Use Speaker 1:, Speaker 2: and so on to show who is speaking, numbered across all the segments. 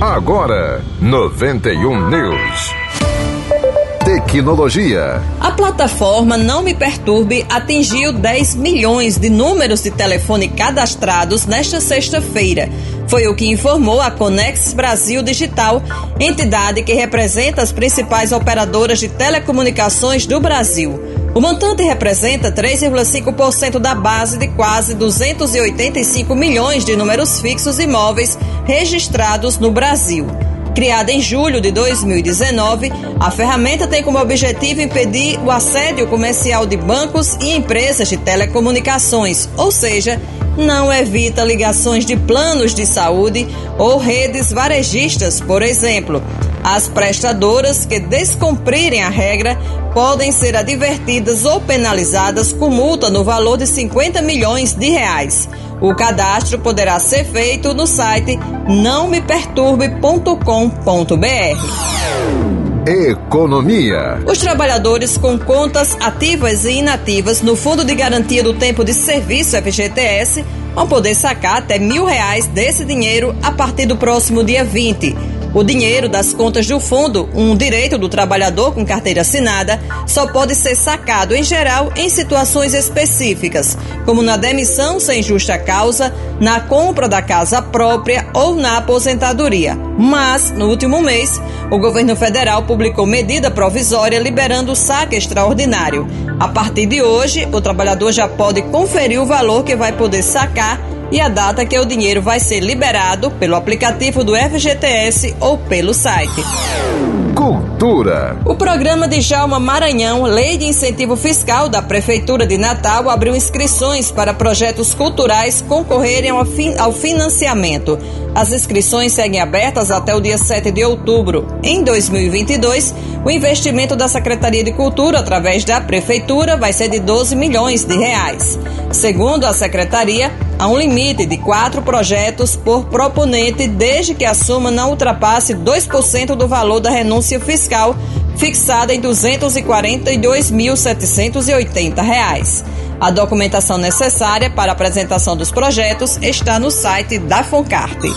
Speaker 1: Agora, 91 News. Tecnologia.
Speaker 2: A plataforma Não Me Perturbe atingiu 10 milhões de números de telefone cadastrados nesta sexta-feira. Foi o que informou a Conex Brasil Digital, entidade que representa as principais operadoras de telecomunicações do Brasil. O montante representa 3,5% da base de quase 285 milhões de números fixos e móveis registrados no Brasil. Criada em julho de 2019, a ferramenta tem como objetivo impedir o assédio comercial de bancos e empresas de telecomunicações, ou seja, não evita ligações de planos de saúde ou redes varejistas, por exemplo. As prestadoras que descumprirem a regra podem ser advertidas ou penalizadas com multa no valor de 50 milhões de reais. O cadastro poderá ser feito no site nãomeperturbe.com.br.
Speaker 1: Economia.
Speaker 2: Os trabalhadores com contas ativas e inativas no Fundo de Garantia do Tempo de Serviço FGTS vão poder sacar até mil reais desse dinheiro a partir do próximo dia 20. O dinheiro das contas do fundo, um direito do trabalhador com carteira assinada, só pode ser sacado em geral em situações específicas, como na demissão sem justa causa, na compra da casa própria ou na aposentadoria. Mas, no último mês, o governo federal publicou medida provisória liberando o saque extraordinário. A partir de hoje, o trabalhador já pode conferir o valor que vai poder sacar e a data que o dinheiro vai ser liberado pelo aplicativo do FGTS ou pelo site.
Speaker 1: Cultura.
Speaker 2: O programa de Jalma Maranhão, Lei de Incentivo Fiscal da Prefeitura de Natal, abriu inscrições para projetos culturais concorrerem ao, fin ao financiamento. As inscrições seguem abertas até o dia 7 de outubro. Em 2022, o investimento da Secretaria de Cultura através da Prefeitura vai ser de 12 milhões de reais. Segundo a Secretaria, há um limite de quatro projetos por proponente, desde que a soma não ultrapasse 2% do valor da renúncia fiscal, fixada em R$ 242.780. A documentação necessária para a apresentação dos projetos está no site da Foncarte.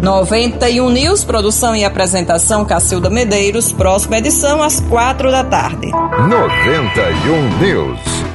Speaker 2: 91 News, produção e apresentação Cacilda Medeiros, próxima edição às quatro da tarde.
Speaker 1: 91 News.